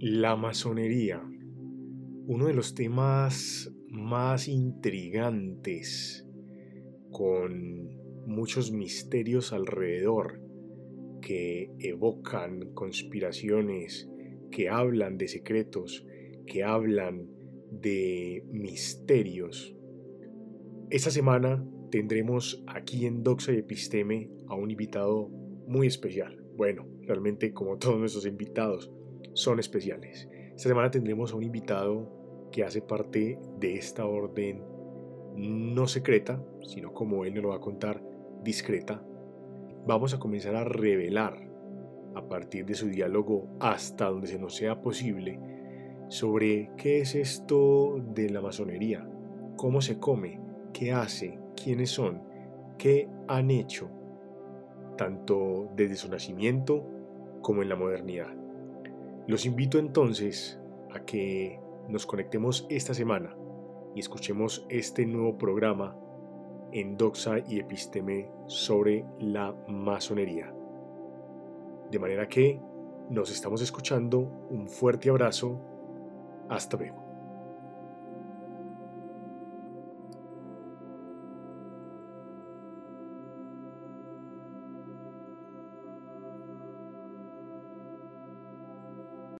La masonería, uno de los temas más intrigantes, con muchos misterios alrededor, que evocan conspiraciones, que hablan de secretos, que hablan de misterios. Esta semana tendremos aquí en Doxa y Episteme a un invitado muy especial. Bueno, realmente como todos nuestros invitados son especiales. Esta semana tendremos a un invitado que hace parte de esta orden no secreta, sino como él nos lo va a contar, discreta. Vamos a comenzar a revelar a partir de su diálogo hasta donde se nos sea posible sobre qué es esto de la masonería, cómo se come, qué hace, quiénes son, qué han hecho, tanto desde su nacimiento como en la modernidad. Los invito entonces a que nos conectemos esta semana y escuchemos este nuevo programa en Doxa y Episteme sobre la masonería. De manera que nos estamos escuchando, un fuerte abrazo, hasta luego.